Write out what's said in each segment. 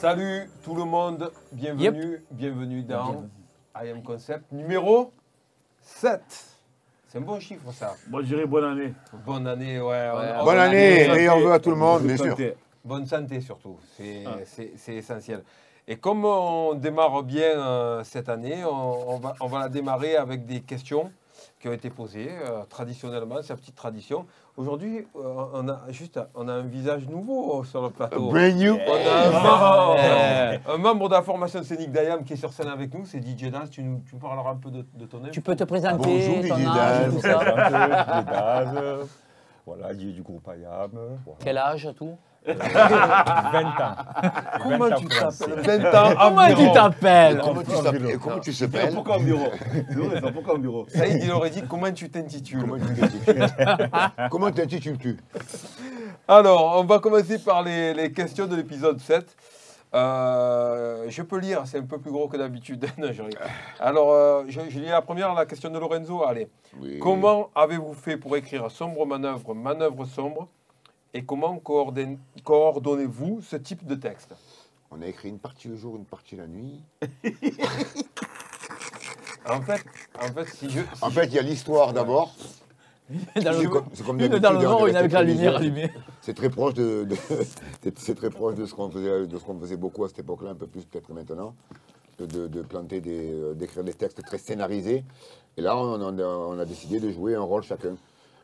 Salut tout le monde, bienvenue, bienvenue dans I Am Concept numéro 7. C'est un bon chiffre ça. Moi, je dirais bonne année. Bonne année, ouais. on- on- Bonne année, Bonne meilleurs santé. vœux à tout le monde, Bonne bien sûr. santé. Bonne santé surtout, c'est Ah. c'est- essentiel. Et comme on démarre bien euh, cette année, on, on va, on va la démarrer avec des questions qui ont été posées euh, traditionnellement, c'est la petite tradition. Aujourd'hui, euh, on a juste on a un visage nouveau sur le plateau. Brand new. On a un, membre, un membre de la formation scénique d'IAM qui est sur scène avec nous, c'est DJ Daz. Tu nous, tu parleras un peu de, de ton œuvre Tu peux te présenter, Bonjour, ton Didier âge, Daz. tout ça. des bases, voilà, du, du groupe IAM. Voilà. Quel âge, tout? 20 ans. Comment 20 ans tu t'appelles 20 ans Comment tu t'appelles Comment tu t'appelles comment tu s'appelles Pourquoi en bureau ça, pourquoi en bureau Saïd, il aurait dit comment tu t'intitules. Comment tu t'intitules Comment t'intitules-tu Alors, on va commencer par les, les questions de l'épisode 7. Euh, je peux lire, c'est un peu plus gros que d'habitude. Alors, euh, je, je lis la première, la question de Lorenzo. Allez. Oui. Comment avez-vous fait pour écrire sombre manœuvre, manœuvre sombre Et comment coordonne- coordonnez-vous ce type de texte? On a écrit une partie le jour, une partie la nuit. En fait, en fait, si je. si En je- fait, il y a l'histoire d'abord. C'est comme, Une dans le nord, une avec la lumière allumée. C'est très proche de, de- c'est- c'est très proche de ce qu'on faisait, de ce qu'on faisait beaucoup à cette époque-là, un peu plus peut-être maintenant, de, de- de planter des, euh, d'écrire des textes très scénarisés. Et là, on, on a, on a décidé de jouer un rôle chacun.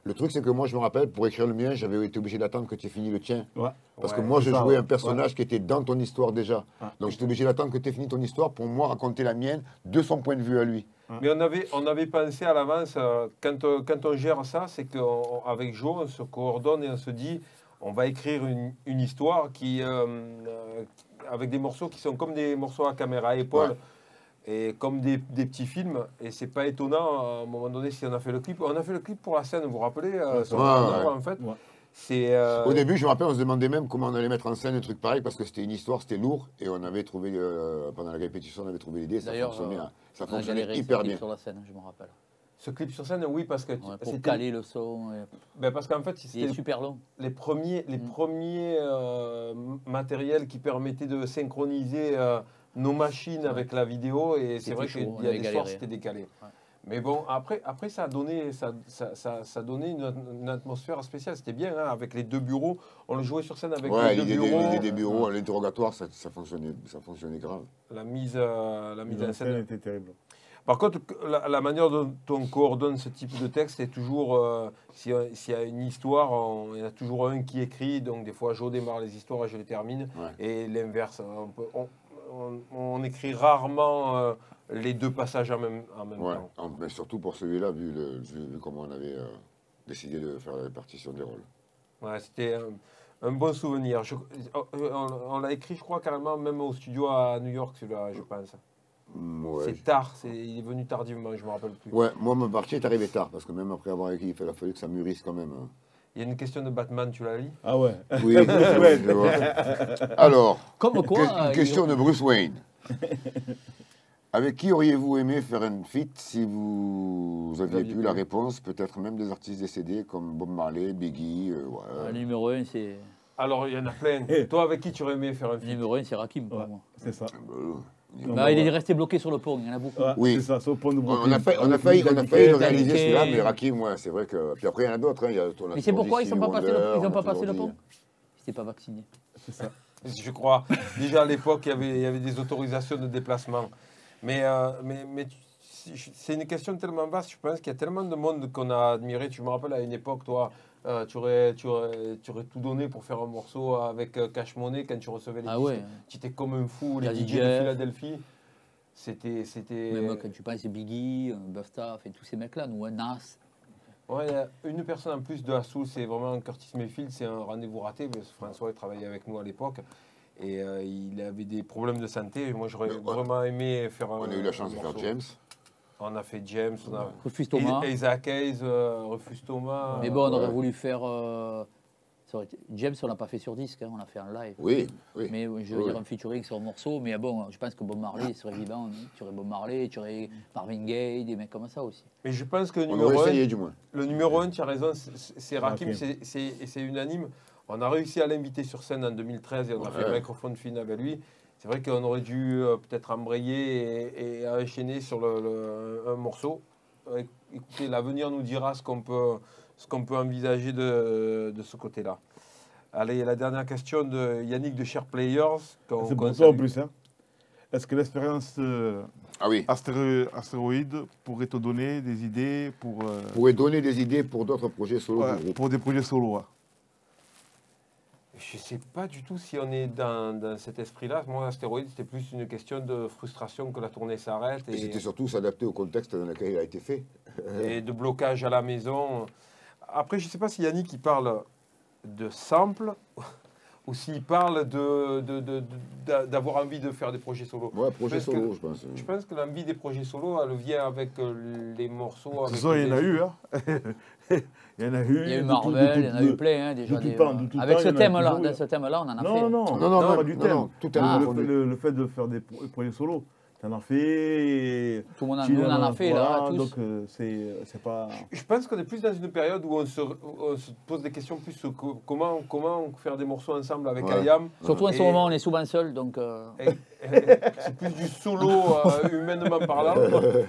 Le truc, c'est que moi, je me rappelle, pour écrire le mien, j'avais été obligé d'attendre que tu aies fini le tien. Ouais. Parce Ouais, que moi, je ça, jouais ouais. un personnage qui était dans ton histoire déjà. Ah. Donc, j'étais obligé d'attendre que tu aies fini ton histoire pour moi raconter la mienne de son point de vue à lui. Mais on avait, on avait pensé à l'avance, euh, quand, euh, quand on gère ça, c'est qu'avec Joe, on se coordonne et on se dit, on va écrire une, une histoire qui, euh, euh, avec des morceaux qui sont comme des morceaux à caméra épaule. Et comme des, des petits films, et c'est pas étonnant à un moment donné si on a fait le clip. On a fait le clip pour la scène, vous vous rappelez euh, sur Ouais, la- ouais. en fait. Ouais. C'est euh, Au début, je me rappelle, on se demandait même comment on allait mettre en scène un truc pareil parce que c'était une histoire, c'était lourd. Et on avait trouvé, euh, pendant la répétition, on avait trouvé l'idée, ça D'ailleurs, fonctionnait, euh, hein. ça fonctionnait hyper sur- bien. sur la scène, je me rappelle. ce clip sur scène, oui, parce que Ouais, pour caler le son. et- ben, parce qu'en fait, Il c'était est super long. les premiers, les Mm. premiers euh, matériels qui permettaient de synchroniser euh, nos machines avec la vidéo. Et c'est vrai qu'il y a des soirs, galéré. c'était décalé. Ouais. Mais bon, après, après ça a donné, ça, ça, ça, ça donnait une, une atmosphère spéciale. C'était bien, hein, avec les deux bureaux. On le jouait sur scène avec Ouais, les deux des, bureaux. l'idée des bureaux, l'interrogatoire, ça, ça fonctionnait, ça fonctionnait grave. La mise, euh, la mise en scène. scène était terrible. Par contre, la, la manière dont on coordonne ce type de texte est toujours, euh, s'il y a- y a une histoire, on- il y en a toujours un qui écrit, donc des fois je démarre les histoires et je les termine, Ouais. et l'inverse. On, on- on- on écrit rarement euh, les deux passages en même, en même Ouais. temps. En- mais surtout pour celui-là, vu, le- vu- vu comment on avait euh, décidé de faire la répartition des rôles. Ouais, C'était un, un bon souvenir. Je- on on- l'a écrit, je crois, carrément même au studio à New York, celui-là, je pense. Mm, ouais. C'est tard, il est venu tardivement, je ne me rappelle plus. Ouais, moi, ma partie est arrivée tard, parce que même après avoir écrit, il a fallu que ça mûrisse quand même. hein. Il y a une question de Batman, tu la lis? Ah ouais. Oui, je vois. Alors, Comme quoi. que- euh, une question il- de Bruce Wayne. Avec qui auriez-vous aimé faire un feat si vous aviez aviez pu la réponse? Peut-être même des artistes décédés comme Bob Marley, Biggie. euh, ouais. euh, Le numéro 1, c'est. Alors, il y en a plein. Toi, avec qui tu aurais aimé faire un Le film numéro 1, c'est Rakim pour Ouais. moi. C'est ça. Euh, Non, Bah, mais il est resté bloqué sur le pont, il y en a beaucoup. Ouais, Oui. C'est ça, c'est au point de on, a failli, on a failli, on a failli le réaliser celui-là, mais Rakim, ouais, c'est vrai que. Puis après, il y en a d'autres. hein, il y a- on a Mais c'est pourquoi ils sont pas passés le, ils on ont pas passé le pont Ils n'étaient pas vaccinés. C'est ça. Je crois. Déjà à l'époque, il y avait, il y avait des autorisations de déplacement. Mais, euh, mais, mais c'est une question tellement vaste. Je pense qu'il y a tellement de monde qu'on a admiré. Tu me rappelles à une époque, toi, euh, tu, aurais, tu, aurais, tu aurais tout donné pour faire un morceau avec euh, Cash Money quand tu recevais les Ah disques. ouais. Tu étais comme un fou. Les DJ de. Philadelphie, c'était. c'était... Même quand tu penses à Biggie, euh, enfin, tous ces mecs-là, nous, hein, Nas. Ouais, une personne en plus de la soul, c'est vraiment Curtis Mayfield, c'est un rendez-vous raté. parce que François il travaillait avec nous à l'époque et euh, il avait des problèmes de santé. Moi, j'aurais vraiment aimé faire un. On a eu la chance de faire. James. On a fait James, on a Refuse Thomas. Isaac Hayes, euh, Refuse Thomas. Mais bon, on aurait Ouais. voulu faire. euh, James, on l'a pas fait sur disque, hein, on l'a fait en live. Oui, oui. Mais je veux Oui. dire un featuring sur un morceau, mais bon, je pense que Bob Marley serait vivant. hein. Tu aurais Bob Marley, tu aurais Marvin Gaye, des mecs comme ça aussi. Mais je pense que le On numéro aurait 1, essayé du moins. le numéro un, tu as raison, c'est- c'est Rakim, Rakim. c'est- c'est et c'est unanime. On a réussi à l'inviter sur scène en 2013 et on a fait le microphone fin avec lui. C'est vrai qu'on aurait dû euh, peut-être embrayer et, et enchaîner sur le, le- un morceau. Euh, Écoutez, l'avenir nous dira ce qu'on peut, ce qu'on peut envisager de, de ce côté-là. Allez, la dernière question de Yannick de Share Players. C'est pour toi en plus. Hein. Est-ce que l'expérience euh, Ah oui. astéro- astéroïde pourrait te donner des idées pour, euh, pourrait donner des idées pour d'autres projets solo ouais, pour des projets solo hein Je ne sais pas du tout si on est dans, dans cet esprit-là. Moi, Astéroïde, c'était plus une question de frustration que la tournée s'arrête Et et, c'était surtout s'adapter au contexte dans lequel il a été fait. et de blocage à la maison. Après, je ne sais pas si Yannick il parle de sample ou s'il parle de, de- de- de- d'avoir envie de faire des projets solo. Ouais, projet que- solo, je pense. Je pense que l'envie des projets solo, elle vient avec euh, les morceaux. De toute avec façon, il y en a eu. Hein. il y en a eu. Il y a eu Marvel, il y en a eu plein hein, déjà. des- temps, tout Avec temps, ce thème-là, ce thème-là, on en a Non, fait. non, non, Non, non, pas non, du non, thème. non, tout est le, le- le fait de faire des pro- projets solo, tu en as fait. Tout le monde en, nous, en a fait, là, tous. Donc, euh, c'est c'est pas. Je pense qu'on est plus dans une période où on se, où on se pose des questions plus sur co- comment, comment faire des morceaux ensemble avec Ouais. Ayam. Surtout en ce moment, on est souvent seul, donc... euh, C'est plus du solo euh, humainement parlant,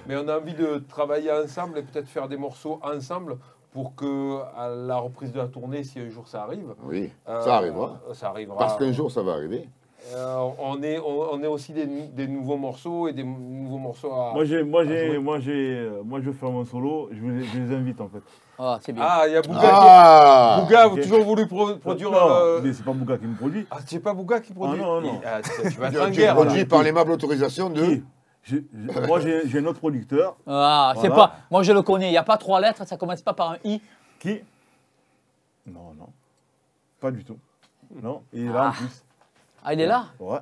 mais on a envie de travailler ensemble et peut-être faire des morceaux ensemble pour que à la reprise de la tournée, si un jour ça arrive, Oui, euh, ça arrivera. Ça arrivera. Parce qu'un jour, ça va arriver. Euh, on, est, on, on est aussi des, nou- des nouveaux morceaux et des nouveaux morceaux à. Moi, j'ai, moi, à jouer. j'ai, moi, j'ai, euh, moi, je veux faire mon solo. Je, vous les- je les invite en fait. Ah, c'est bien. Ah, il y a Bouga Ah qui. Bouga a ok. toujours voulu pro- produire. non, euh, mais c'est pas Bouga qui me produit. Ah, c'est pas Bouga qui produit Ah, non, non. Ah, tu tu vas être en guerre. produit par l'aimable autorisation de. Qui Moi, j'ai, j'ai un autre producteur. Ah, c'est pas... Moi, je le connais. Il n'y a pas trois lettres, ça commence pas par un I. Qui? Non, non. Pas du tout. Non, il est là en Ah. plus. Ah, il est là Ouais.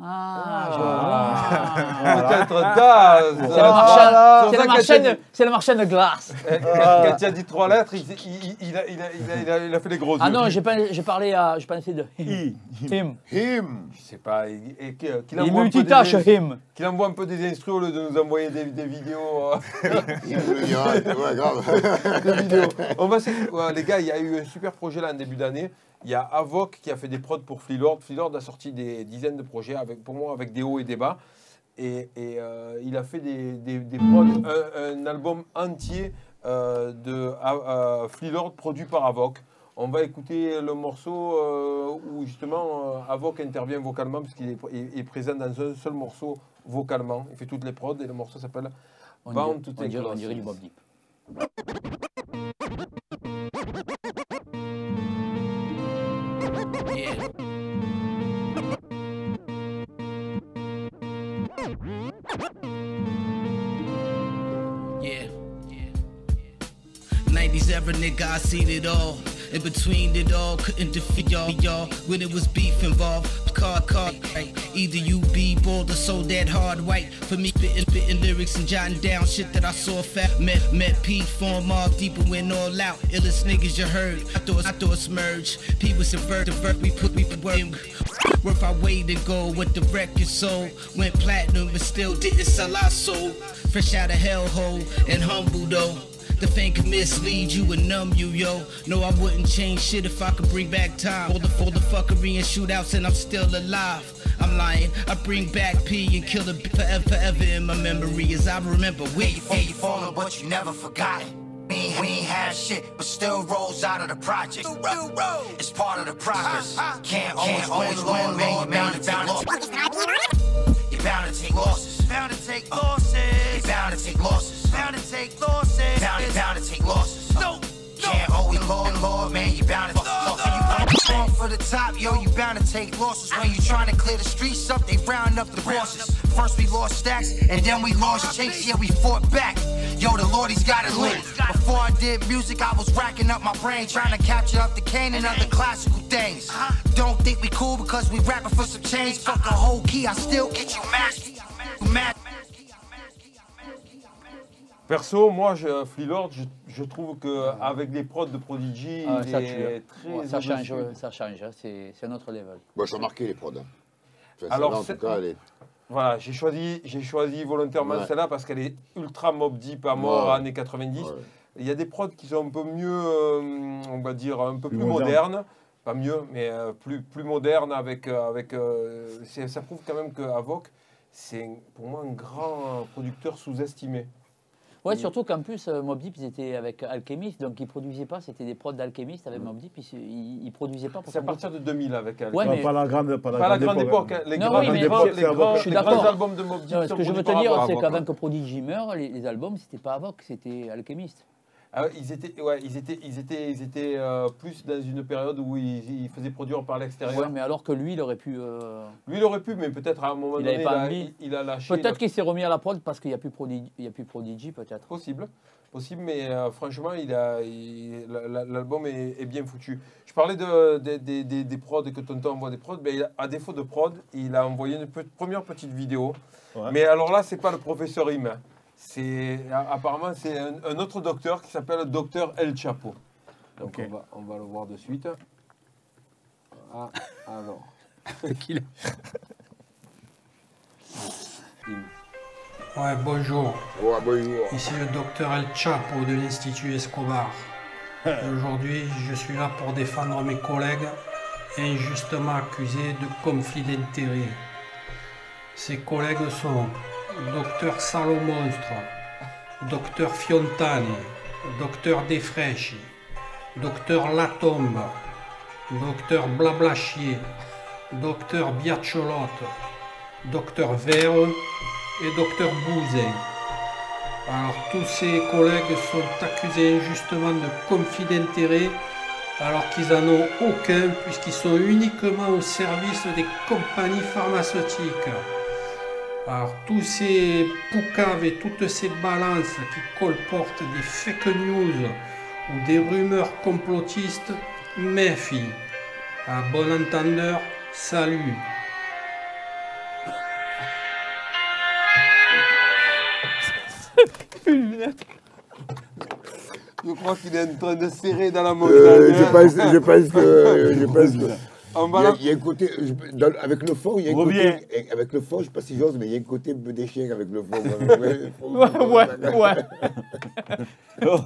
Ah, je Ah, vois. Peut-être Daz. C'est le Ah, marchand- c'est c'est pour le ça que marchand quand de- c'est le marchand de glace. Quand tu as dit trois lettres, il, il- il- il a, il a- il a- il a- il a fait les gros Ah non, j'ai pas- j'ai parlé à... Je pensais de him. Him. Him Je sais pas. il- et qu'il Il envoie, multitâche, des, him. qu'il envoie un peu des instrus au lieu de nous envoyer des, des vidéos. euh, grave. des vidéos. On va les gars, il y a eu un super projet là en début d'année. Il y a Avoc qui a fait des prods pour Freelord. Freelord a sorti des dizaines de projets, avec, pour moi, avec des hauts et des bas. Et, et, euh, il a fait des, des, des prods, un, un album entier euh, de euh, Freelord produit par Avoc. On va écouter le morceau euh, où justement euh, Avoc intervient vocalement parce qu'il est, est présent dans un seul morceau vocalement. Il fait toutes les prods et le morceau s'appelle Bound to on take dirait- on dirait du Bob Deep. 90s era nigga, I seen it all. In between it all, couldn't defeat y'all, y'all. When it was beef involved, car, car, right. Either you be bold or so that hard white. For me, spitting, spitting lyrics and jotting down shit that I saw fat. Met, met Pete, form all deeper, went all out. Illest niggas you heard. I thought, I thought merge. P was subvert, divert, we put, we put work. Worth our way to go with the record sold. Went platinum, but still didn't sell our soul. Fresh out of hellhole and humble though. The fame can mislead you and numb you, yo. No, I wouldn't change shit if I could bring back time. Hold the, for the fuckery and shootouts, and I'm still alive. I'm lying. I bring back P and kill the b- forever, forever in my memory as I remember where you, Yeah, you fallen, but you never forgot it. We ain't, we ain't had shit, but still rolls out of the project. It's part of the progress. Can't always, always win, man. You bound to take losses. Bound to take losses. Bound to take losses. Bound to take losses. Bound to take losses. Bound, to take losses. No. Can't always Lord, Lord, man. You bound to losses. You going for the top, yo. You bound to take losses when you trying to clear the streets up. They round up the bosses. First we lost stacks, and then we lost chase. Yeah, we fought back. Yo, the Lord, he's got it lit. Before I did music, I was racking up my brain, trying to capture up the cane and other classical things. Uh-huh. Don't think we cool because we rapping for some change. Uh-huh. Fuck a whole key, I still get you mashed. Perso, moi, je, Freelord, je, je trouve qu'avec des prods de Prodigy, Ah, il ça est tue, très Ouais, ça change, au-dessus. ouais, ça change. hein, C'est c'est un autre level. Moi, je suis remarqué les prods. hein. Enfin, Alors, celle-là, en c'est- tout cas, elle est- Voilà, j'ai choisi, j'ai choisi volontairement Ouais. celle-là parce qu'elle est ultra mob deep à mort, Ouais. années 90. ouais. Il y a des prods qui sont un peu mieux, euh, on va dire, un peu plus, Plus modernes. modernes. pas mieux, mais euh, plus, plus moderne. Avec, euh, avec, euh, c'est- ça prouve quand même qu'Avoc, c'est pour moi un grand producteur sous-estimé. Ouais, surtout qu'en plus, euh, Mob Deep, ils étaient avec Alchemist, donc ils produisaient pas, c'était des prods d'Alchemist avec Mob Deep, ils, ils, ils produisaient pas pour C'est à partir de 2000 avec Alchemist. Ouais, Pas- mais- Pas la grande, pas la Pas la grande grande époque, hein. les, Non, grands, oui, mais les grands- c'est les Avoc. grands- Je suis les grands d'accord. albums de Mob Deep Non, ce que je veux te dire, c'est qu'avant que Prodigy meure, les, les albums, c'était pas Avoc, c'était Alchemist. Ah ils étaient, ouais, ils étaient, ils étaient, ils étaient euh, plus dans une période où ils, ils faisaient produire par l'extérieur. Ouais, mais alors que lui, il aurait pu. euh, Lui, il aurait pu, mais peut-être à un moment Il donné, il a, envie. il, il a lâché. Peut-être qu'il s'est remis à la prod parce qu'il n'y a plus Prodigy, il y a plus Prodigy peut-être. Possible, possible, mais euh, franchement, il a, l'album est, est bien foutu. Je parlais de, des- des- prods que Tonton envoie des prods, mais il a- à défaut de prod, il a envoyé une pe- première petite vidéo. Ouais. Mais alors là, c'est pas le professeur Im. C'est apparemment c'est un, un autre docteur qui s'appelle le docteur El Chapo. Donc on, va, on va le voir de suite. Ah, alors. Ouais, bonjour. Oh, bonjour. Ici le docteur El Chapo de l'Institut Escobar. Aujourd'hui, je suis là pour défendre mes collègues injustement accusés de conflit d'intérêts. Ces collègues sont docteur Salomonstre, docteur Fiontani, docteur Desfreschi, docteur Latombe, docteur Blablachier, docteur Biacholotte, docteur Vere et docteur Bouzin. Alors tous ces collègues sont accusés injustement de conflit d'intérêts alors qu'ils n'en ont aucun puisqu'ils sont uniquement au service des compagnies pharmaceutiques. Alors tous ces poucaves et toutes ces balances qui colportent des fake news ou des rumeurs complotistes, méfie. À bon entendeur, salut. Je crois qu'il est en train de serrer dans la Euh, montagne. je, pense, je pense que. Je pense que On il, y a, la- il y a un côté. je- dans- avec le fond, il y a un Reviens. côté. Avec le fond, je ne sais pas si j'ose, mais il y a un côté peu des chiens avec le fond. Ouais, ouais, ouais. Oh,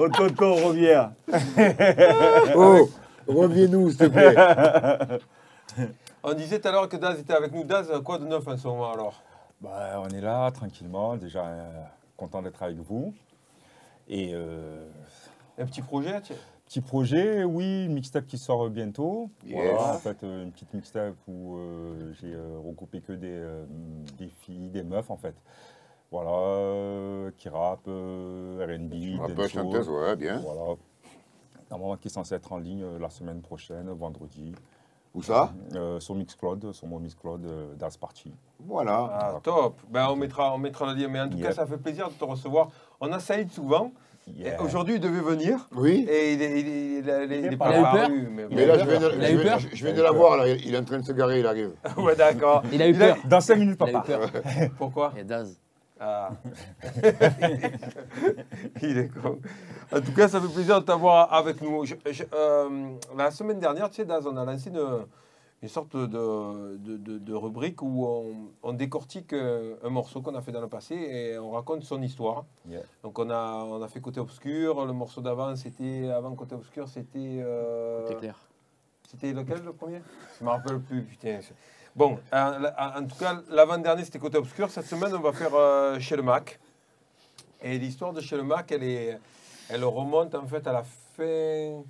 oh, tonton, reviens. Oh, reviens-nous, s'il te plaît. On disait tout à l'heure que Daz était avec nous. Daz, quoi de neuf en ce moment alors? Bah, on est là, tranquillement, déjà euh, content d'être avec vous. Et euh, Un petit projet tiens. Petit projet, oui, une mixtape qui sort bientôt. Yes. Voilà, en fait, euh, une petite mixtape où euh, j'ai euh, recoupé que des, euh, des filles, des meufs, en fait. Voilà, euh, qui rappent, euh, R&B, Un peu chanteuse, ouais, bien. Voilà. Normalement, qui est censé être en ligne euh, la semaine prochaine, vendredi, Où ça? Euh, sur Mixcloud, sur mon Mixcloud euh, Das Party. Voilà. Ah, top. Ben, on, mettra, on mettra le lien. Mais en tout cas, ça fait plaisir de te recevoir. On a Saïd souvent. Aujourd'hui, il devait venir. Oui. Et il est, il est- il est- il est- il est pas Il a eu peur apparu, mais là, je viens de, Il a je eu viens- peur je- je viens de la voir, là. Il il est en train de se garer, il arrive. ouais, d'accord. Il a eu peur. Dans 5 minutes, Il a eu papa. peur. Pourquoi Et Daz. Ah. Il est con. En tout cas, ça fait plaisir de t'avoir avec nous. Je- je- euh, la semaine dernière, tu sais, Daz, on a lancé une, une sorte de, de, de- de rubrique où on, on décortique un morceau qu'on a fait dans le passé et on raconte son histoire. Yeah. Donc on a, on a fait Côté Obscur, le morceau d'avant, c'était avant Côté Obscur, c'était... euh, C'est clair. c'était lequel le premier? Je ne me rappelle plus, putain. Bon, en, tout cas, l'avant-dernier, c'était Côté Obscur. Cette semaine, on va faire euh, Chez le Mac. Et l'histoire de Chez le Mac, elle, est, elle remonte en fait à la fin,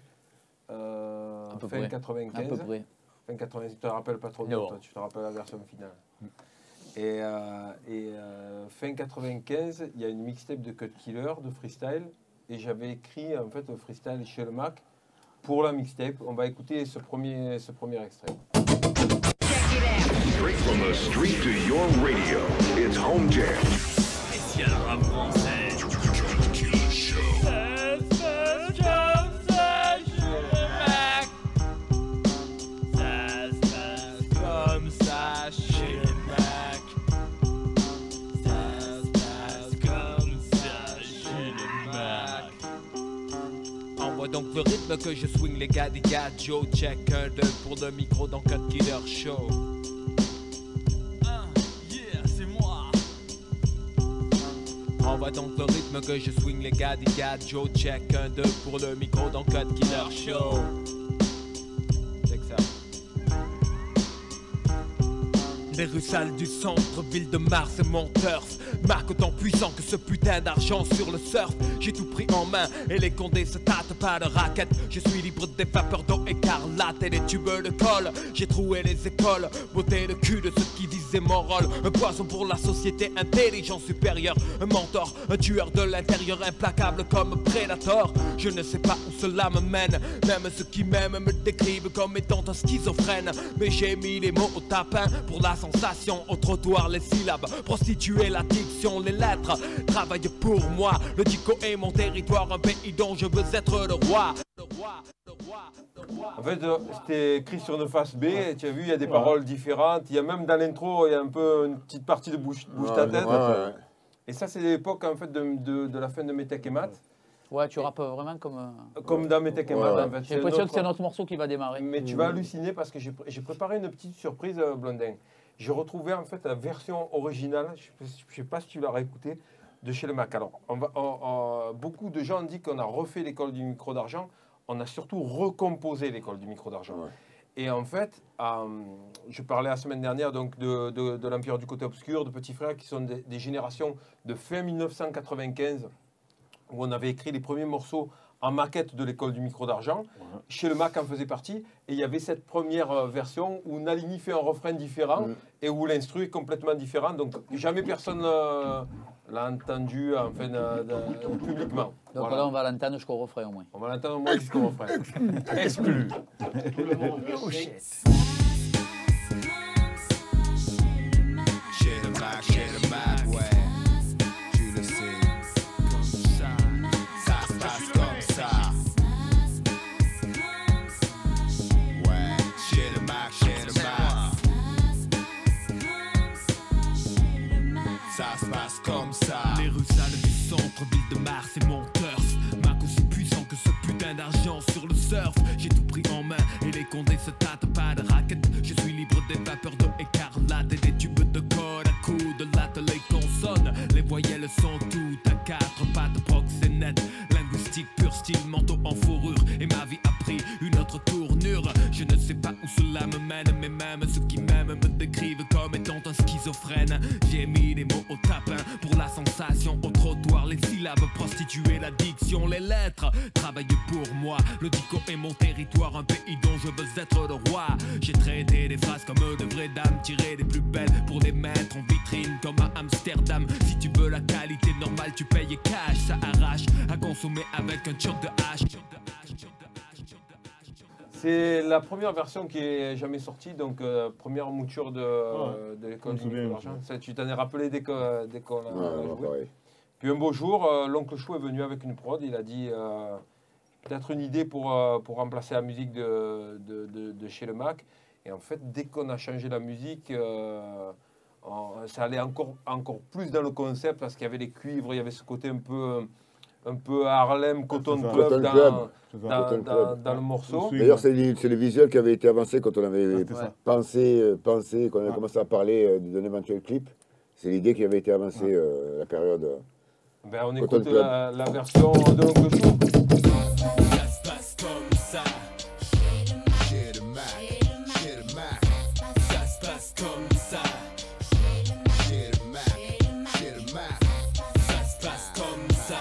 euh, À peu fin près. 95. À peu près. Fin 80, tu te rappelles pas trop de Non. toi, tu te rappelles la version finale. Et, euh, et euh, fin 95, il y a une mixtape de Cut Killer, de freestyle. Et j'avais écrit en fait le freestyle chez le Mac pour la mixtape. On va écouter ce premier, ce premier extrait. Straight from the street to your radio, it's Home Jam. Que je swing les gars des gars Joe check un deux pour le micro dans Cut Killer Show. Yeah, c'est moi. Envoie donc le rythme que je swing les gars des gars Joe check un deux pour le micro dans Cut Killer Show Les rues sales du centre, ville de Mars et mon turf. Marque autant puissant que ce putain d'argent sur le surf. J'ai tout pris en main et les condés se tâtent pas de raquettes. Je suis libre des vapeurs d'eau écarlate et des tubes de colle. J'ai troué les écoles, beauté le cul de ceux qui disaient mon rôle. Un poison pour la société, intelligent supérieur. Un mentor, un tueur de l'intérieur, implacable comme Predator. Je ne sais pas où cela me mène. Même ceux qui m'aiment me décrivent comme étant un schizophrène. Mais j'ai mis les mots au tapin pour la sensation. Au trottoir, les syllabes. Prostituer la diction, les lettres. Travaille pour moi. Le dico est mon territoire, un pays dont je veux être le roi. En fait, euh, c'était écrit sur une face B, tu as vu, il y a des paroles différentes. Il y a même dans l'intro, il y a un peu une petite partie de bouche, bouge ta Ouais, tête. ouais, ouais. Et ça, c'est l'époque en fait, de, de- de la fin de Metec et Mat. Ouais, tu rappes vraiment comme. euh, Comme dans Metec et Ouais, Mat, ouais. en fait. J'ai l'impression que c'est notre- morceau qui va démarrer. Mais tu vas halluciner parce que j'ai préparé une petite surprise, euh, Blondin. J'ai retrouvé en fait la version originale, je ne sais pas si tu l'as réécouté, de chez le Mac. Alors, on va- on- on- beaucoup de gens disent qu'on a refait l'école du micro d'argent. On a surtout recomposé l'école du micro d'argent. Ouais. Et en fait, euh, je parlais la semaine dernière donc, de, de- de l'Empire du côté obscur, de petits frères qui sont des, des générations de fin 1995, où on avait écrit les premiers morceaux en maquette de l'école du micro d'argent. Chez le Mac en faisait partie. Et il y avait cette première euh, version où Nalini fait un refrain différent et où l'instru est complètement différent. Donc jamais personne euh, l'a entendu enfin, publiquement. Donc Voilà. là, on va l'entendre jusqu'au refrain au moins. On va l'entendre au moins jusqu'au refrain. Exclu. Chez J'ai tout pris en main et les condés se tâtent pas de raquettes. Je suis libre des vapeurs d'eau écarlate et des tubes de code à coups de latte. Les consonnes, les voyelles sont toutes à quatre pattes proxénètes. Linguistique pur style manteau en fourrure. Et ma vie a pris une autre tournure. Je ne sais pas où cela me mène, mais même ceux qui m'aiment me décrivent comme étant un schizophrène. J'ai mis les mots au tapin pour la sensation syllabes prostituer la diction, les lettres. Travaille pour moi, le dico est mon territoire, un pays dont je veux être le roi. J'ai traité des phrases comme de vraies dames, tiré les plus belles pour les mettre en vitrine comme à Amsterdam. Si tu veux la qualité normale, tu payes cash, ça arrache à consommer avec un choc de hache. C'est la première version qui est jamais sortie, donc euh, première mouture de, euh, de l'école. Ça, Tu t'en es rappelé dès que- dès qu'on a Ouais, ouais, joué. pareil. Puis un beau jour, euh, l'oncle Chou est venu avec une prod. Il a dit euh, peut-être une idée pour, euh, pour remplacer la musique de, de, de- de chez le Mac. Et en fait, dès qu'on a changé la musique, euh, on- ça allait encore, encore plus dans le concept parce qu'il y avait les cuivres, il y avait ce côté un peu, un peu Harlem, Cotton. Club, Cotton dans, Club. C'est ça. dans- Cotton dans- Club. dans le morceau. D'ailleurs, c'est le visuel qui avait été avancé quand on avait Ah, pensé, euh, pensé, quand on avait Ah. commencé à parler euh, d'un éventuel clip. C'est l'idée qui avait été avancée euh, la période. Ben, on écoute la, la version de l'oncle Chou. Ça se passe comme ça. Chez le Mac, chez le Mac. Ça se passe comme ça. Chez le Mac, chez le Mac. Ça se passe comme ça.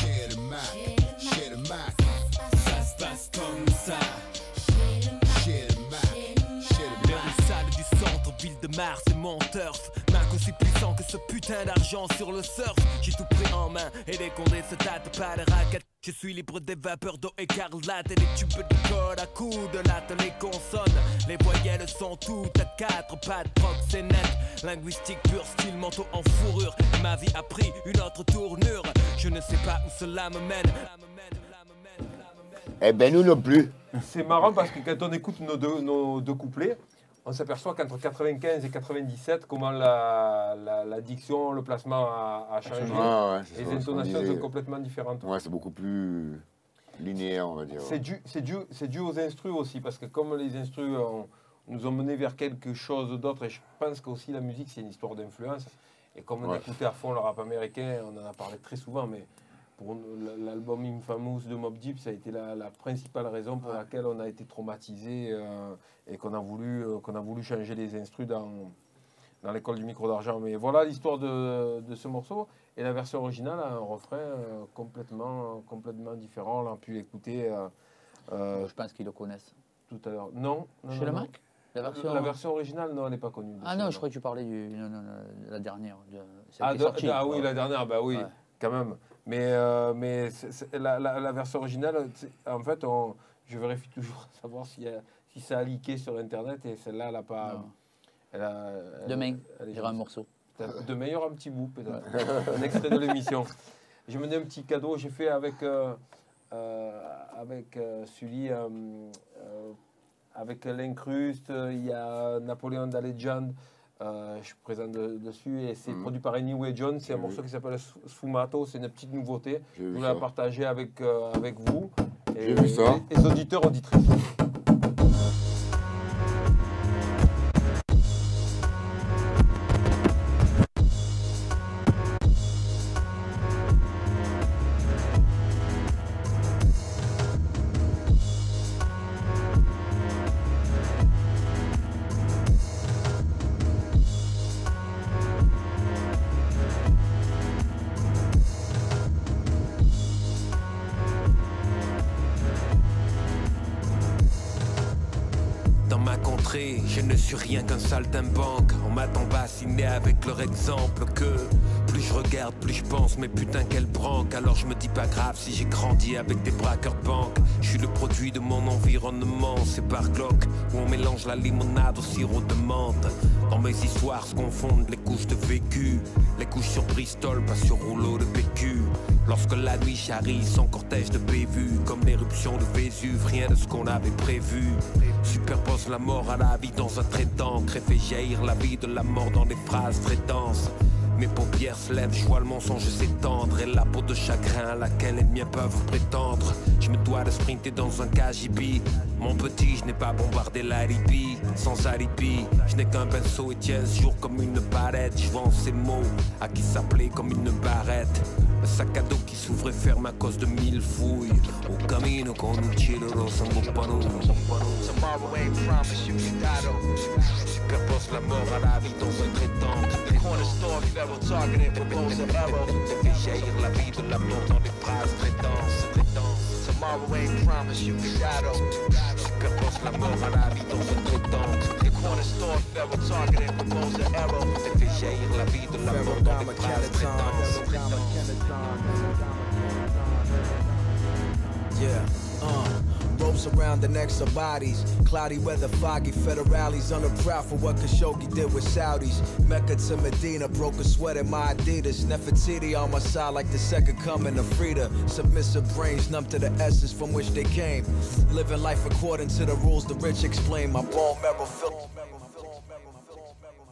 Chez le Mac, chez le Mac. Ça se passe comme ça. Chez le Mac, chez le Mac. rues sales du centre, ville de Mars et mon turf. Ce putain d'argent sur le surf. J'ai tout pris en main et les condés se tâtent pas de raquettes. Je suis libre des vapeurs d'eau écarlate et des tubes de code à coups de latte. Les consonnes, les voyelles sont toutes à quatre pattes proxénètes. Linguistique pur style manteau en fourrure. Ma vie a pris une autre tournure. Je ne sais pas où cela me mène. Eh ben nous non plus. C'est marrant parce que quand on écoute nos deux, nos deux couplets, on s'aperçoit qu'entre 95 et 97, comment la, la, la diction, le placement a, a changé. Ah ouais, les intonations sont complètement différentes. Ouais, c'est beaucoup plus linéaire, on va dire. C'est dû, c'est dû, c'est dû aux instrus aussi, parce que comme les instrus ont- nous ont menés vers quelque chose d'autre, et je pense qu'aussi la musique c'est une histoire d'influence, et comme on Ouais. écoutait à fond le rap américain, on en a parlé très souvent, mais pour l'album Infamous de Mob Deep, ça a été la, la principale raison pour laquelle on a été traumatisé euh, et qu'on a, voulu, euh, qu'on a voulu changer les instrus dans, dans l'école du micro d'argent. Mais voilà l'histoire de, de ce morceau. Et la version originale a un refrain euh, complètement, complètement différent. On a pu l'écouter euh, Je pense qu'ils le connaissent. tout à l'heure. Non, non, Chez non, le non. Mac? La version. La version originale, non, elle n'est pas connue. Ah non, je croyais que tu parlais du, non, la dernière. de- Ah, de- sortie. ah oui, la dernière, bah oui, Ouais. quand même. Mais, euh, mais la, la- la version originale, en fait, on, je vérifie toujours savoir a- si ça a leaké sur Internet et celle-là, elle n'a pas. Elle a, elle- Demain, un morceau. Demain, il y aura un petit bout, peut-être. un extrait de l'émission. J'ai mené un petit cadeau, j'ai fait avec, euh, euh, avec Sully, avec l'incruste, il y a Napoléon da Legend, euh, je suis présent de- dessus, et c'est Mhm. produit par Anyway John, c'est un morceau vu. qui s'appelle Sf- Sfumato, c'est une petite nouveauté. Je voulais la partager avec, euh, avec vous. Ça. Et les auditeurs, auditrices. Exemple que plus je regarde, plus je pense, mais putain quelle branque. Alors je me dis pas grave si j'ai grandi avec des braqueurs de. Je suis le produit de mon environnement, c'est par Glock où on mélange la limonade au sirop de menthe. Dans mes histoires se confondent les couches de vécu, les couches sur Bristol, pas sur rouleau de PQ. Lorsque la nuit charrie son cortège de bévues, comme l'éruption de Vésuve, rien de ce qu'on avait prévu. Superpose la mort à la vie dans un trait d'encre et fait jaillir la vie de la mort dans des phrases très denses. Mes paupières se lèvent, je vois le mensonge s'étendre. Et la peau de chagrin à laquelle les miens peuvent prétendre. Je me dois de sprinter dans un KGB Mon petit, je n'ai pas bombardé la Libye Sans alibi, je n'ai qu'un pinceau et tiens ce jour comme une palette. Je vends ces mots à qui s'appelait comme une barrette Un sac à dos qui s'ouvre et ferme à cause de mille fouilles Au camino con un un buffalo Tomorrow ain't promised, you though. Superpose la mort à la vie dans un trait d'encre The corner store, feral targeted bows and arrows. Fait jaillir la vie de la mort dans des phrases denses Tomorrow ain't promised, you though. Superpose la mort à la vie dans un trait d'encre The corner store, feral targeted with bows and La vie de la mort dans des phrases très denses, très denses Yeah, uh. Ropes around the necks of bodies. Cloudy weather, foggy federales. On the prowl for what Khashoggi did with Saudis. Mecca to Medina, broke a sweat in my Adidas. Nefertiti on my side like the second coming of Frida. Submissive brains numb to the essence from which they came. Living life according to the rules the rich explain. My bone marrow filled.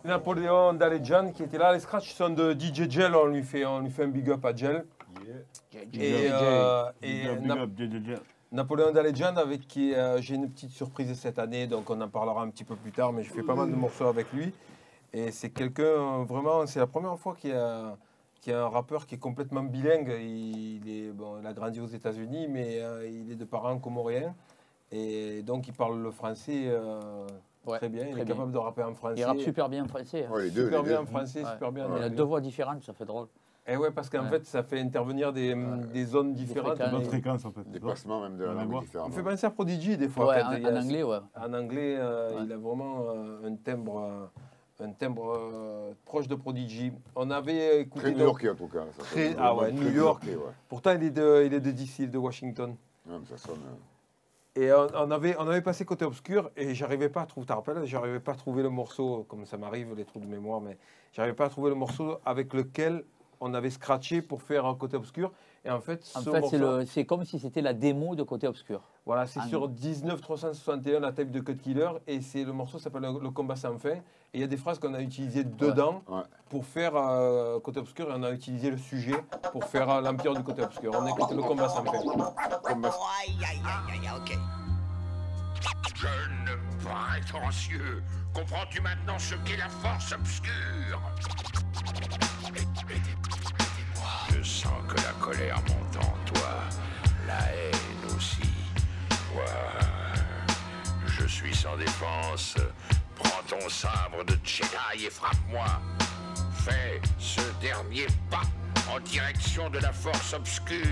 Napoléon Daledjan qui était là. Les scratchs sont de DJ Gel, on lui fait, on lui fait un big up à Gel. Et, euh, et Nap-. Napoléon Daledjan avec qui euh, j'ai une petite surprise cette année, donc on en parlera un petit peu plus tard, mais je fais pas mal de morceaux avec lui. Et c'est quelqu'un, euh, vraiment, c'est la première fois qu'il y, a, un rappeur qui est complètement bilingue. Il, est, bon, il a grandi aux États-Unis, mais euh, il est de parents comoriens. Et donc il parle le français euh, Ouais, très bien. Il très est bien. capable de rapper en français. Il rappe super bien en français. hein. Ouais, les deux, super les bien deux. en français, Ouais. super bien en Il a deux voix différentes, ça fait drôle. Et ouais, parce qu'en Ouais. fait, ça fait intervenir des, des zones différentes. mais- fréquences en fait. Des placements même de la langue voit. Il fait penser à Prodigy des fois. Ouais, en, il en anglais, ouais. En anglais, euh, Ouais. il a vraiment euh, un timbre, euh, un timbre euh, proche de Prodigy. On avait écouté. Très new-yorkais en tout cas. ça Très- ah ouais, New York. ouais. Pourtant, il est de, il est de DC, de Washington. Ouais, mais ça sonne. Et on, avait, on avait passé côté obscur et j'arrivais pas à trouver, tu j'arrivais pas à trouver le morceau, comme ça m'arrive, les trous de mémoire, mais j'arrivais pas à trouver le morceau avec lequel on avait scratché pour faire un côté obscur. Et en fait, En ce fait, c'est morceau- le- c'est comme si c'était la démo de Côté Obscur. Voilà, c'est Ah, sur non. 19361, la tape de Cut Killer, et c'est le morceau s'appelle le, Le combat sans fin. Et il y a des phrases qu'on a utilisées dedans Ouais. pour faire euh, Côté Obscur, et on a utilisé le sujet pour faire euh, l'Empire du Côté Obscur. On écoute Le combat sans fin. Combat- Jeune prétentieux, comprends-tu maintenant ce qu'est la force obscure? que la colère monte en toi, la haine aussi. Je suis sans défense. Prends ton sabre de Jedi et frappe-moi. Fais ce dernier pas en direction de la force obscure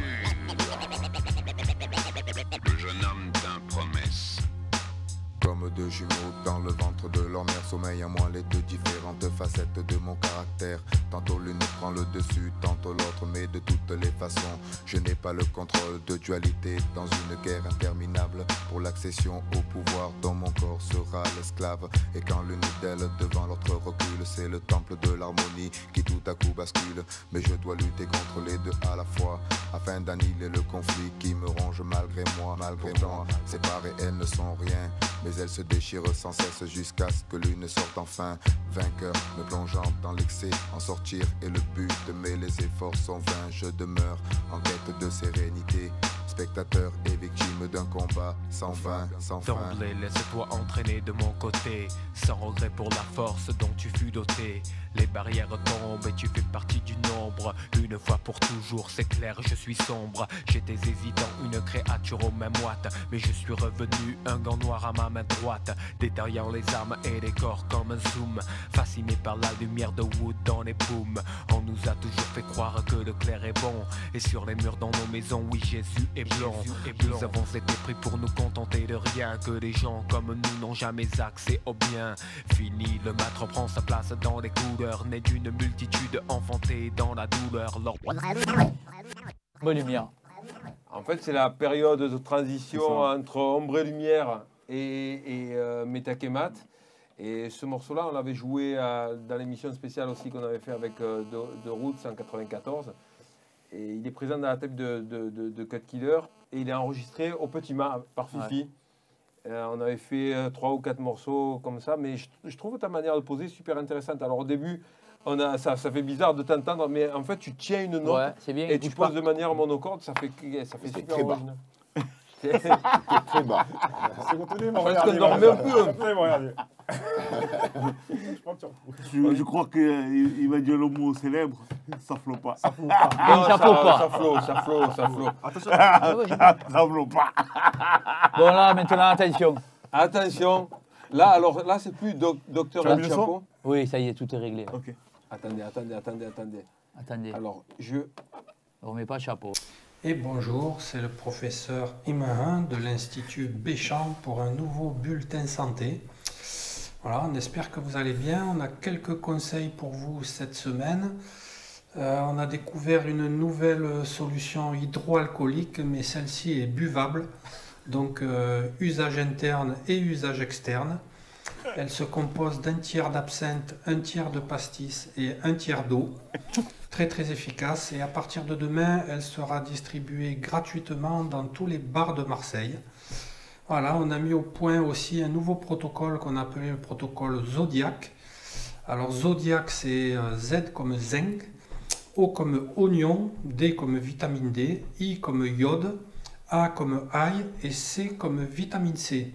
deux jumeaux dans le ventre de leur mère sommeil en moi les deux différentes facettes de mon caractère. Tantôt l'une prend le dessus, tantôt l'autre, mais de toutes les façons, je n'ai pas le contrôle de dualité dans une guerre interminable pour l'accession au pouvoir dont mon corps sera l'esclave. Et quand l'une d'elles devant l'autre recule, c'est le temple de l'harmonie qui tout à coup bascule. Mais je dois lutter contre les deux à la fois afin d'annihiler le conflit qui me ronge malgré moi, malgré moi. Séparées, elles ne sont rien, mais elles se déchirent sans cesse jusqu'à ce que l'une sorte enfin. Vainqueur, me plongeant dans l'excès, en sortir est le but, mais les efforts sont vains, je demeure en quête de sérénité, spectateur et victime d'un combat sans fin, sans fin. D'emblée, laisse-toi entraîner de mon côté, sans regret pour la force dont tu fus doté. Les barrières tombent et tu fais partie du nombre. Une fois pour toujours, c'est clair, je suis sombre. J'étais hésitant, une créature aux mains moites. Mais je suis revenu, un gant noir à ma main droite. Détaillant les armes et les corps comme un zoom. Fasciné par la lumière de Wood dans les booms. On nous a toujours fait croire que le clair est bon. Et sur les murs dans nos maisons, oui, Jésus est blanc. Nous avons été pris pour nous contenter de rien. Que les gens comme nous n'ont jamais accès au bien. Fini, le maître prend sa place dans les couleurs. Né d'une multitude enfantée dans la douleur. Leur... Bonne lumière. En fait, c'est la période de transition entre Ombre et Lumière et, et euh, et ce morceau-là, on l'avait joué à- dans l'émission spéciale aussi qu'on avait fait avec euh, de, de Roots en 94. Et il est présent dans la tête de, de, de, de Cut Killer. Et il est enregistré au Petit Mât par Fifi. Euh, on avait fait euh, trois ou quatre morceaux comme ça, mais je, je trouve ta manière de poser super intéressante. Alors au début, on a, ça, ça fait bizarre de t'entendre, mais en fait, tu tiens une note Ouais, c'est bien, et tu poses pas. de manière monocorde, ça fait, ça fait super très bas. Très bas. C'est mon Parce dormait un peu. Je prends sur- Je, je crois qu'il il va dire le mot célèbre, ça flot pas. Ça flot Non, ça ça, flotte pas. ça flot, ça flot, ça flot. Attention, Ah ça flot pas. Bon là, maintenant, attention. Attention, là, alors là, c'est plus doc- docteur Chapo. Oui, ça y est, tout est réglé. Ok. Attendez, attendez, attendez, attendez. Attendez, Alors, je. on met pas chapeau. Et bonjour, c'est le professeur Imahin de l'Institut Béchamp pour un nouveau bulletin santé. Voilà, on espère que vous allez bien. On a quelques conseils pour vous cette semaine. Euh, on a découvert une nouvelle solution hydroalcoolique, mais celle-ci est buvable. Donc euh, usage interne et usage externe. Elle se compose d'un tiers d'absinthe, un tiers de pastis et un tiers d'eau. Très très efficace et à partir de demain, elle sera distribuée gratuitement dans tous les bars de Marseille. Voilà, on a mis au point aussi un nouveau protocole qu'on a appelé le protocole Zodiac. Alors Zodiac, c'est euh, Z comme zinc, O comme oignon, D comme vitamine D, I comme iode, A comme ail et C comme vitamine C.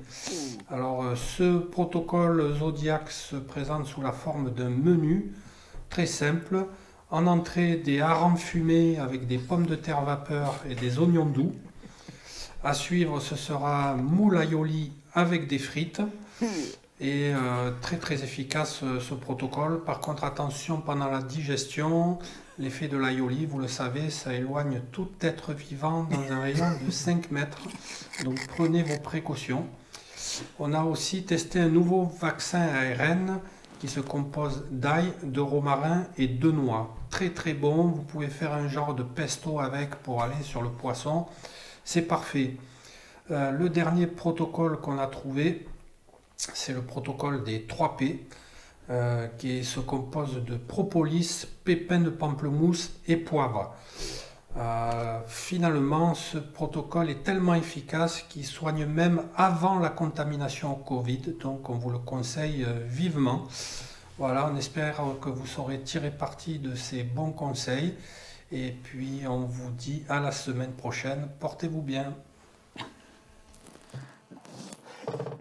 Alors euh, ce protocole Zodiac se présente sous la forme d'un menu très simple. En entrée, des harengs fumés avec des pommes de terre vapeur et des oignons doux. À suivre, ce sera moule aioli avec des frites. Et euh, très très efficace euh, ce protocole. Par contre, attention pendant la digestion, l'effet de l'aioli, vous le savez, ça éloigne tout être vivant dans un rayon de 5 mètres. Donc prenez vos précautions. On a aussi testé un nouveau vaccin ARN qui se compose d'ail, de romarin et de noix. Très très bon, vous pouvez faire un genre de pesto avec pour aller sur le poisson. C'est parfait. Euh, le dernier protocole qu'on a trouvé, c'est le protocole des 3 P, euh, qui se compose de propolis, pépins de pamplemousse et poivre. Euh, finalement, ce protocole est tellement efficace qu'il soigne même avant la contamination au Covid, donc on vous le conseille euh, vivement. Voilà, on espère que vous saurez tirer parti de ces bons conseils. Et puis on vous dit à la semaine prochaine. Portez-vous bien.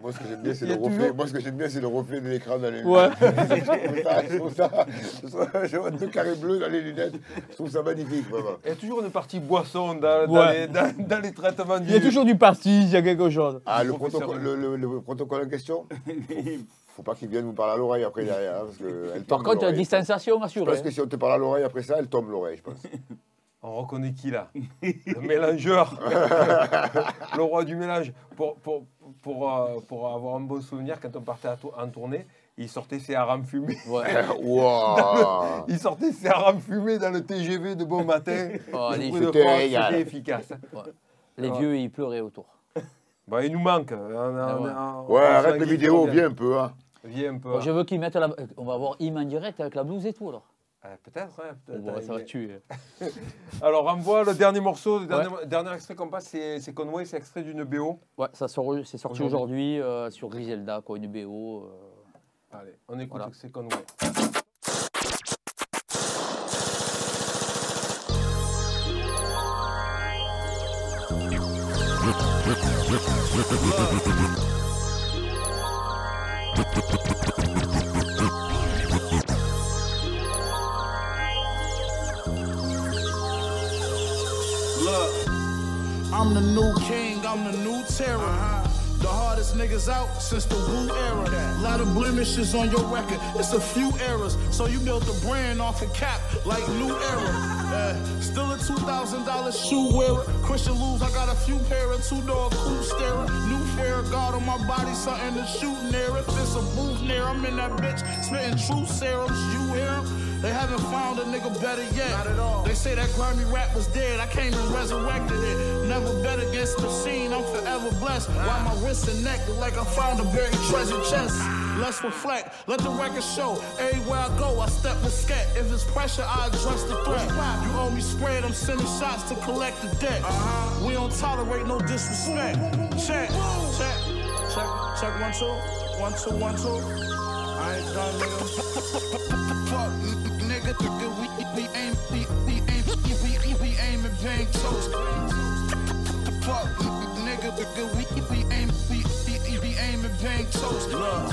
Moi, ce que j'aime bien, c'est Il y le a reflet. toujours- Moi, ce que j'aime bien, c'est le reflet de l'écran dans les Ouais. lunettes. je trouve ça, je trouve ça, je trouve ça- je vois deux carrés bleus dans les lunettes. Je trouve ça magnifique, vraiment. Il y a toujours une partie boisson dans, dans Ouais. les, dans, dans les traitements du... Il y a toujours du parti, il y a quelque chose. Ah, le protocole, le, le- le protocole en question Faut pas qu'il vienne vous parler à l'oreille après derrière, hein, parce que elle Par contre, l'oreille. distanciation Je assurée. pense que si on te parle à l'oreille après ça, elle tombe l'oreille, je pense. On reconnaît qui là? Le mélangeur. le roi du mélange. Pour, pour, pour, euh, pour avoir un bon souvenir, quand on partait à en tournée, il sortait ses harengs fumés. Ouais. Il sortait ses harengs fumés dans le TGV de bon matin. Oh, C'était efficace. Les vieux, ils pleuraient autour. Bah, il nous manque. On a- Ah on ouais. on arrête les vidéos, viens un peu. Hein. Viens un peu. Bon, je veux qu'ils mettent la. On va voir Im en direct avec la blouse et tout alors. Ah, Peut-être, peut-être. Bon, ça va tuer. Alors, on voit le dernier morceau, le dernier, dernier extrait qu'on passe, c'est Conway, c'est extrait d'une BO. Ouais, ça sort, c'est sorti Aujourd'hui. aujourd'hui euh, sur Griselda, quoi, une BO. euh. Allez, on écoute Voilà. c'est Conway. I'm the new king, I'm the new terror. The hardest niggas out since the Wu era. A Lot of blemishes on your record, it's a few errors. So you built a brand off a cap like New Era. Uh, still a $2,000 shoe wearer. Christian Lou's, I got a few pair of two door coupe starer. New fair guard on my body, something to shoot near. If it's a booth near, I'm in that bitch spitting true serums. You hear 'em? They haven't found a nigga better yet. Not at all. They say that grimy rap was dead. I came and resurrected it. Never bet against the machine. I'm forever blessed. Why my wrists and neck look like I found a buried treasure chest. Let's reflect. Let the record show. Everywhere I go, I step with scat. If it's pressure, I address the threat. You owe me spread. I'm sending shots to collect the debt. Uh-huh. We don't tolerate no disrespect. Check, check, check, check. One two, one two, one two. I ain't done, nigga. Fuck, nigga, nigga, we, we aim, we, we aim, we, we, we aim at bang toast. Fuck, nigga, nigga, we, we aim, we, we, we aim at bang toast. Look.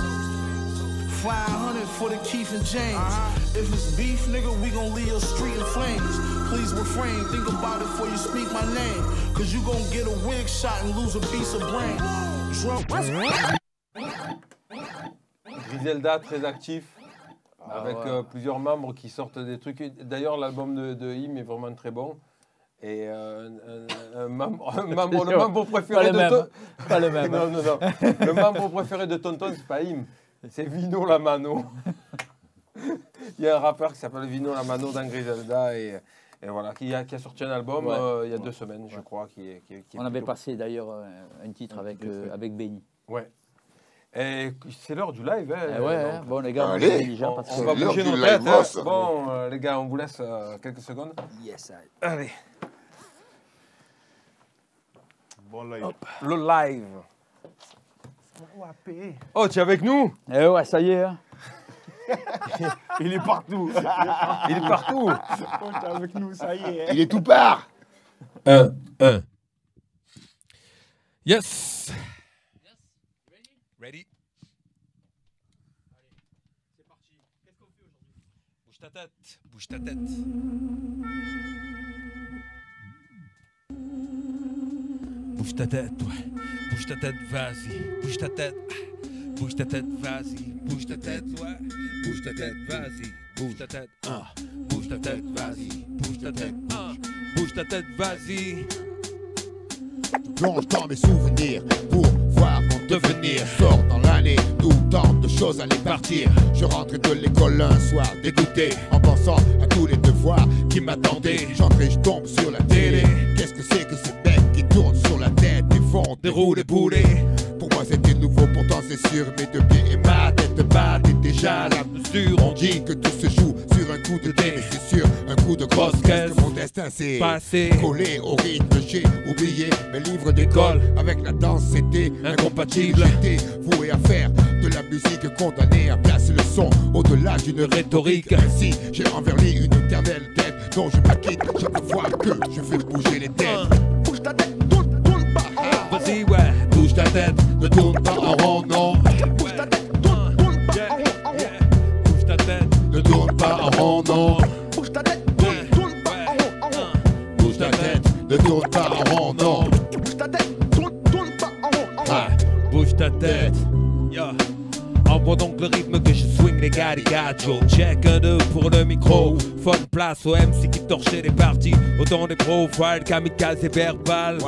500 for the Keith and James. Uh-huh. If it's beef, nigga, we gon' leave your street in flames. Please refrain, think about it before you speak my name. Cause you gon' get a wig shot and lose a piece of brain. Drunk. Griselda, très actif, avec ouais. euh, plusieurs membres qui sortent des trucs. D'ailleurs, l'album de, de Im est vraiment très bon. Et euh, un, un membre, un membre- le membre préféré de même. Ton- Pas le même. non, non, non. Le membre préféré de Tonton, c'est pas Im, c'est Vino Lamano. Il y a un rappeur qui s'appelle Vino Lamano dans Griselda et, et voilà, qui a, qui a sorti un album Ouais. euh, il y a deux semaines, je crois. Qui est, qui est- qui est On avait passé d'ailleurs un titre avec, avec Benny. Ouais. Et c'est l'heure du live. Hein, Eh ouais, donc. hein. Bon, les gars, on Allez. est On, parce on que. va bouger nos têtes. hein. boss. Bon, euh, les gars, on vous laisse euh, quelques secondes. Yes, I- Allez, Bon live. le live. Oh, tu es avec nous? Eh ouais, ça y est. hein. Il est partout. Il est partout. Oh, t'es avec nous, ça y est. Il est tout part 1, 1. Yes. Ready Bouge ta tête, bouge ta tête. Bouge ta tête, ouais. Bouge ta tête, vas-y. Bouge ta tête. Bouge ta tête, vas-y. Bouge ta tête, ouais. Bouge ta tête, vas-y. Bouge ta tête, ah. Bouge ta tête, vas-y. Bouge ta tête, ah. Bouge ta tête, vas-y. plonge dans mes souvenirs pour voir mon devenir. Sors dans d'où tant de choses allaient partir. Je rentre de l'école un soir dégoûté en pensant à tous les devoirs qui m'attendaient. J'entre et je tombe sur la télé. Qu'est-ce que c'est que ce bec qui tourne sur la tête? Des fonds, des roues, des boulets moi c'était nouveau, pourtant c'est sûr. Mes deux pieds et ma tête battent déjà la mesure. On dit que tout se joue sur un coup de mais c'est sûr, un coup de grosse caisse que mon destin s'est Passé. collé au rythme. J'ai oublié mes livres d'école. Avec la danse, c'était incompatible. J'étais voué à faire de la musique condamnée à placer le son au-delà d'une rhétorique. Ainsi, j'ai enverli une éternelle tête dont je m'acquitte chaque fois que je fais bouger les têtes. Bouge ta tête, tourne, tourne pas. Vas-y, ouais. Bouge ta tête, tourne pas en rond, non. Bouge ta tête, tourne, tourne pas en rond, en. Bouge ta tête, ne tourne pas en rond, non. Bouge ta tête. Bouge ta tête, ne tourne pas en rond, non. Bouge ta tête. Ah, bouge ta tête. Envoie donc le rythme que je swing les gars, les gachos. Check un deux pour le micro. Bonne place au MC qui torchait les parties. Autant des profiles, kamikaze et verbal.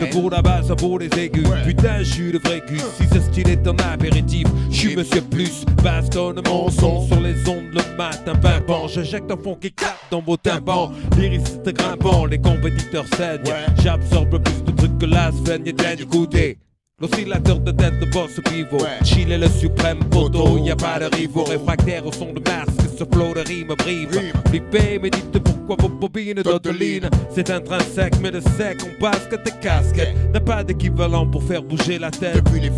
De pour la basse pour les aigus. Putain, je suis le vrai cul. Si ce style est un apéritif, je suis monsieur plus. Bastonne mon son sur les ondes le matin. Pimpant, j'injecte un fond qui claque dans vos tympans. Lyriciste grimpant, les compétiteurs saignent. J'absorbe plus de trucs que la sphène. Écoutez. L'oscillateur de tête de boss pivot. Chill est le suprême poteau. Y a pas de rivaux Réfractaire au son de Mars Que ce flow de rime brive Flippé mais dites pourquoi vos bobines C'est intrinsèque mais de sec On passe que tes casquettes N'a pas d'équivalent pour faire bouger la tête Depuis les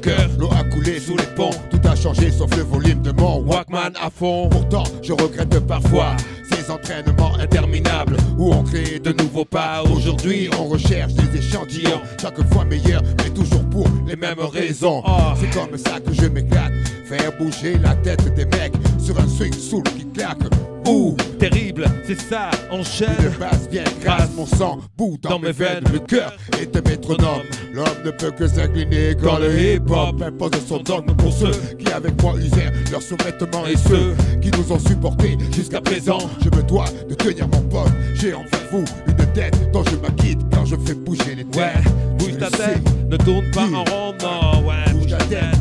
cœur, l'eau a coulé sous les ponts. Tout a changé sauf le volume de mon Walkman à fond. Pourtant, je regrette parfois ces entraînements interminables où on crée de nouveaux pas. Aujourd'hui, on recherche des échantillons, chaque fois meilleurs, mais toujours pour les mêmes raisons. C'est comme ça que je m'éclate, faire bouger la tête des mecs sur un swing soul qui claque. Ouh, terrible, c'est ça, enchaîne. Une basse bien grasse, mon sang bout dans, mes veines. Le cœur est un métronome. L'homme ne peut que s'incliner quand le hip-hop impose son dogme pour ceux qui avec moi usèrent leurs sous-vêtements et ceux qui nous ont supportés jusqu'à présent. Je me dois de tenir mon pote. J'ai envers vous une tête dont je m'acquitte quand je fais bouger les têtes. Ouais, bouge ta tête, ne tourne pas en rond, non. Ouais, bouge ta tête,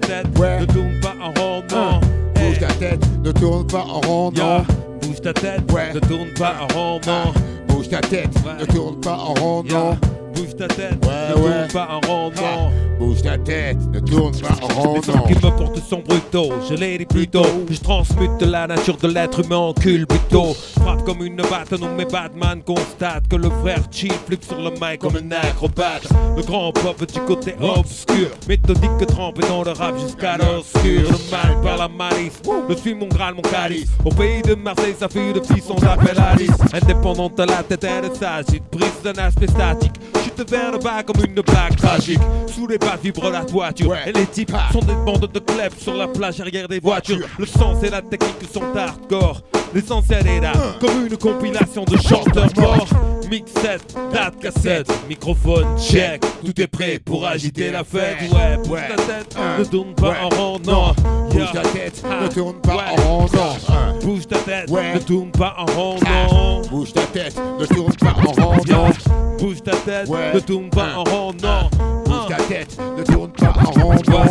ta tête, ne tourne pas en rond, non. Bouge ta tête, ne tourne pas en rond, non. Bouge ta tête, ne tourne pas en rond, non. Bouge ta tête, ne tourne pas en rond, non. Bouge ta tête, ne tourne pas en rond, non. Bouge ta tête, ne tourne pas en rond, Les qui me portent sont brutaux, je les dis plutôt. Je transmute la nature de l'être humain en culbuto. Frappe comme une batte, non mais Batman constate que le frère chill flippe sur le mic comme un acrobate. Le grand pop du côté obscur, méthodique trempé dans le rap jusqu'à l'obscur. Le mal par la malice, je suis mon graal, mon calice. Au pays de Marseille, sa fille de fils, on l'appelle Alice. Indépendante à la tête, elle s'agite, prise d'un aspect statique. Le bas comme une blague tragique. Sous les basses vibre la toiture. Et les types sont des bandes de clubs sur la plage arrière des voitures. Le sens et la technique sont hardcore. L'essentiel est là, comme une compilation de chanteurs morts. Mixette, date, cassette, microphone, check. Tout est prêt pour agiter la fête. Ouais, bouge ta tête, ne tourne pas en rond, non. Bouge ta tête, ne tourne pas en rond, non. Bouge ta tête, ne tourne pas en rond, non. Bouge ta tête, ne tourne pas en rond, non. Bouge ta tête, ne tourne pas en rond, non. Bouge ta tête, ne tourne pas en rond, non.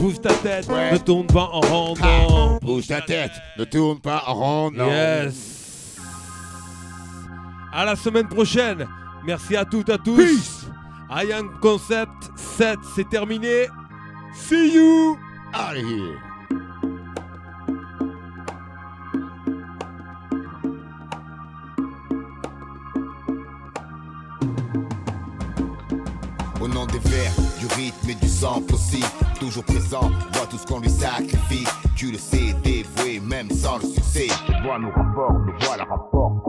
Bouge ta tête, ne tourne pas en rond, non. Bouge ta tête, ne tourne pas en rond, non. Yes. À la semaine prochaine. Merci à toutes, à tous. Peace. Concept 7, c'est terminé. See you. Out of here. Au nom des vers, du rythme et du sample aussi Toujours présent, vois tout ce qu'on lui sacrifie Tu le sais, dévoué, même sans le succès Je vois nos rapports, vois la rapport